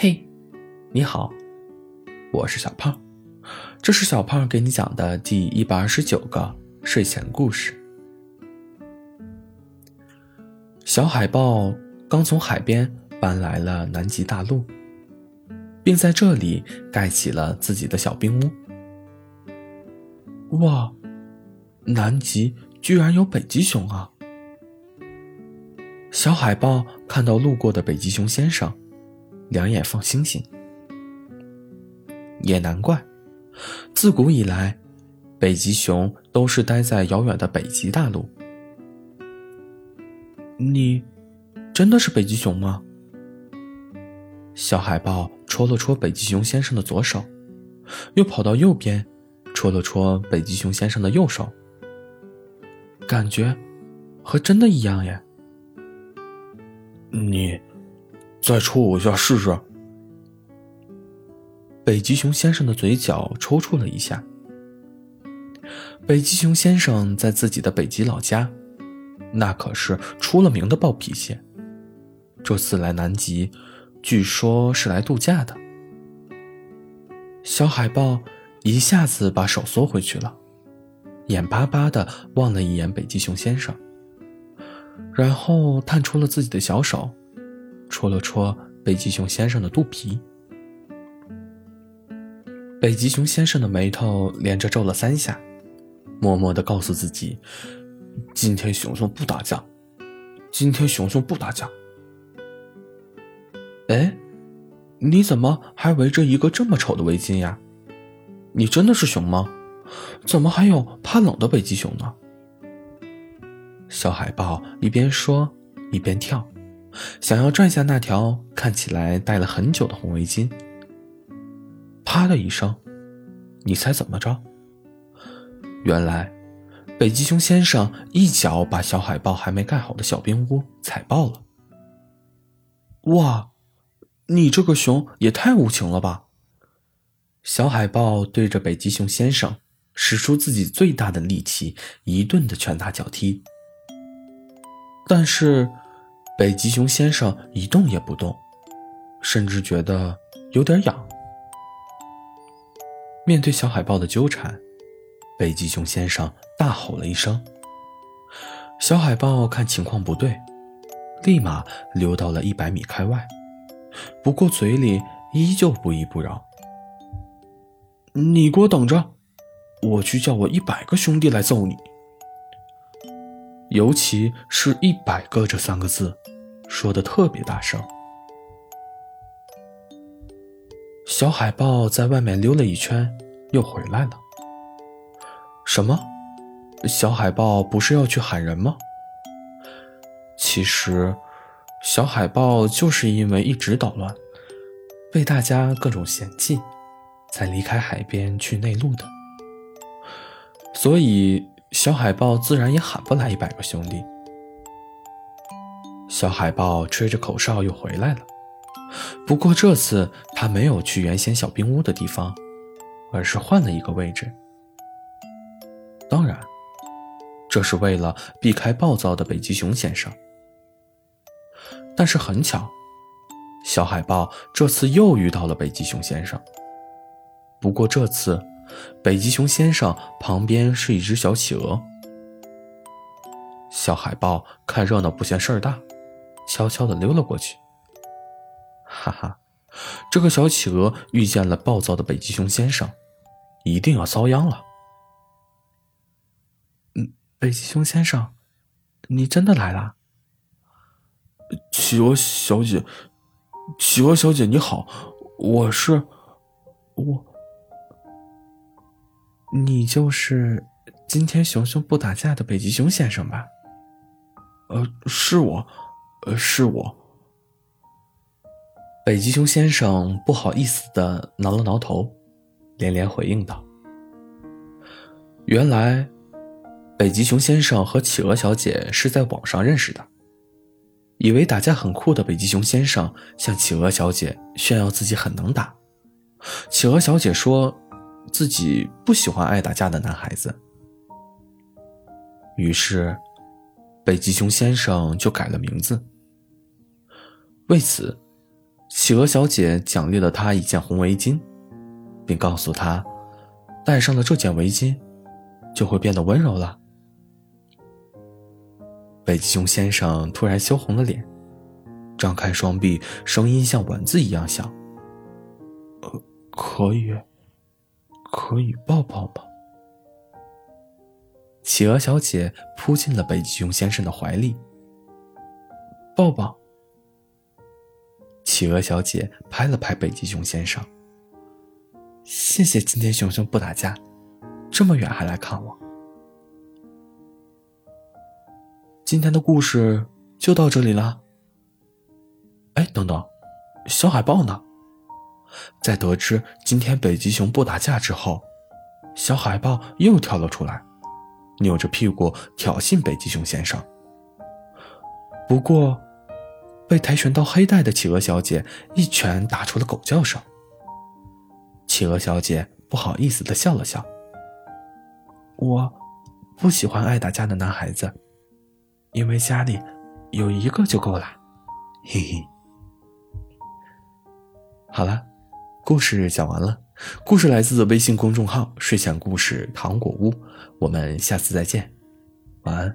嘿，你好，我是小胖，这是小胖给你讲的第一百二十九个睡前故事。小海豹刚从海边搬来了南极大陆，并在这里盖起了自己的小冰屋。哇，南极居然有北极熊啊！小海豹看到路过的北极熊先生。两眼放星星，也难怪，自古以来，北极熊都是待在遥远的北极大陆。你真的是北极熊吗？小海豹戳了戳北极熊先生的左手，又跑到右边，戳了戳北极熊先生的右手，感觉和真的一样耶。你。再戳我一下试试。北极熊先生的嘴角抽搐了一下。北极熊先生在自己的北极老家，那可是出了名的暴脾气。这次来南极，据说是来度假的。小海豹一下子把手缩回去了，眼巴巴的望了一眼北极熊先生，然后探出了自己的小手。戳了戳北极熊先生的肚皮，北极熊先生的眉头连着皱了三下，默默的告诉自己：“今天熊熊不打架，今天熊熊不打架。”哎，你怎么还围着一个这么丑的围巾呀？你真的是熊吗？怎么还有怕冷的北极熊呢？小海豹一边说一边跳。想要拽下那条看起来戴了很久的红围巾，啪的一声，你猜怎么着？原来，北极熊先生一脚把小海豹还没盖好的小冰屋踩爆了。哇，你这个熊也太无情了吧！小海豹对着北极熊先生使出自己最大的力气，一顿的拳打脚踢，但是。北极熊先生一动也不动，甚至觉得有点痒。面对小海豹的纠缠，北极熊先生大吼了一声。小海豹看情况不对，立马溜到了一百米开外，不过嘴里依旧不依不饶：“你给我等着，我去叫我一百个兄弟来揍你。”尤其是一百个这三个字，说的特别大声。小海豹在外面溜了一圈，又回来了。什么？小海豹不是要去喊人吗？其实，小海豹就是因为一直捣乱，被大家各种嫌弃，才离开海边去内陆的。所以。小海豹自然也喊不来一百个兄弟。小海豹吹着口哨又回来了，不过这次他没有去原先小冰屋的地方，而是换了一个位置。当然，这是为了避开暴躁的北极熊先生。但是很巧，小海豹这次又遇到了北极熊先生。不过这次。北极熊先生旁边是一只小企鹅。小海豹看热闹不嫌事儿大，悄悄地溜了过去。哈哈，这个小企鹅遇见了暴躁的北极熊先生，一定要遭殃了。嗯，北极熊先生，你真的来了？企鹅小姐，企鹅小姐你好，我是我。你就是今天熊熊不打架的北极熊先生吧？呃，是我，呃，是我。北极熊先生不好意思的挠了挠头，连连回应道：“原来，北极熊先生和企鹅小姐是在网上认识的，以为打架很酷的北极熊先生向企鹅小姐炫耀自己很能打，企鹅小姐说。”自己不喜欢爱打架的男孩子，于是北极熊先生就改了名字。为此，企鹅小姐奖励了他一件红围巾，并告诉他，戴上了这件围巾，就会变得温柔了。北极熊先生突然羞红了脸，张开双臂，声音像蚊子一样响：“呃，可以，可以抱抱吗？”企鹅小姐扑进了北极熊先生的怀里，抱抱。企鹅小姐拍了拍北极熊先生，谢谢今天熊熊不打架，这么远还来看我。今天的故事就到这里了。哎，等等，小海豹呢？在得知今天北极熊不打架之后，小海豹又跳了出来。扭着屁股挑衅北极熊先生，不过被跆拳道黑带的企鹅小姐一拳打出了狗叫声。企鹅小姐不好意思的笑了笑：“我不喜欢爱打架的男孩子，因为家里有一个就够了。”嘿嘿。好了，故事讲完了。故事来自微信公众号“睡前故事糖果屋”，我们下次再见，晚安。